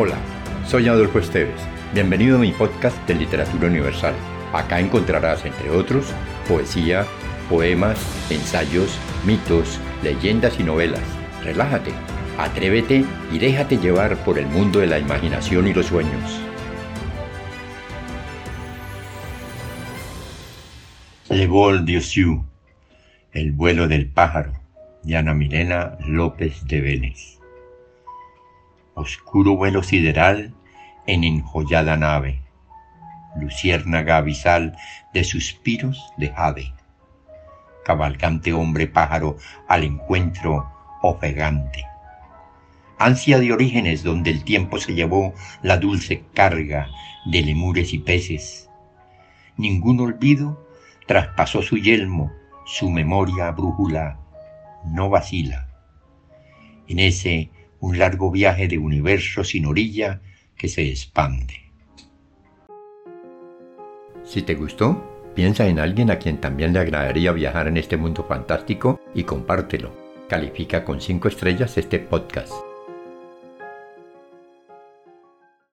Hola, soy Adolfo Esteves. Bienvenido a mi podcast de Literatura Universal. Acá encontrarás, entre otros, poesía, poemas, ensayos, mitos, leyendas y novelas. Relájate, atrévete y déjate llevar por el mundo de la imaginación y los sueños. Le vol d'Ossiu, El vuelo del pájaro, de Ana Milena López de Vélez oscuro vuelo sideral en enjollada nave, luciérnaga abisal de suspiros de jade, cabalgante hombre pájaro al encuentro ofegante, ansia de orígenes donde el tiempo se llevó la dulce carga de lemures y peces, ningún olvido traspasó su yelmo, su memoria brújula no vacila. En ese un largo viaje de universo sin orilla que se expande. Si te gustó, piensa en alguien a quien también le agradaría viajar en este mundo fantástico y compártelo. Califica con 5 estrellas este podcast.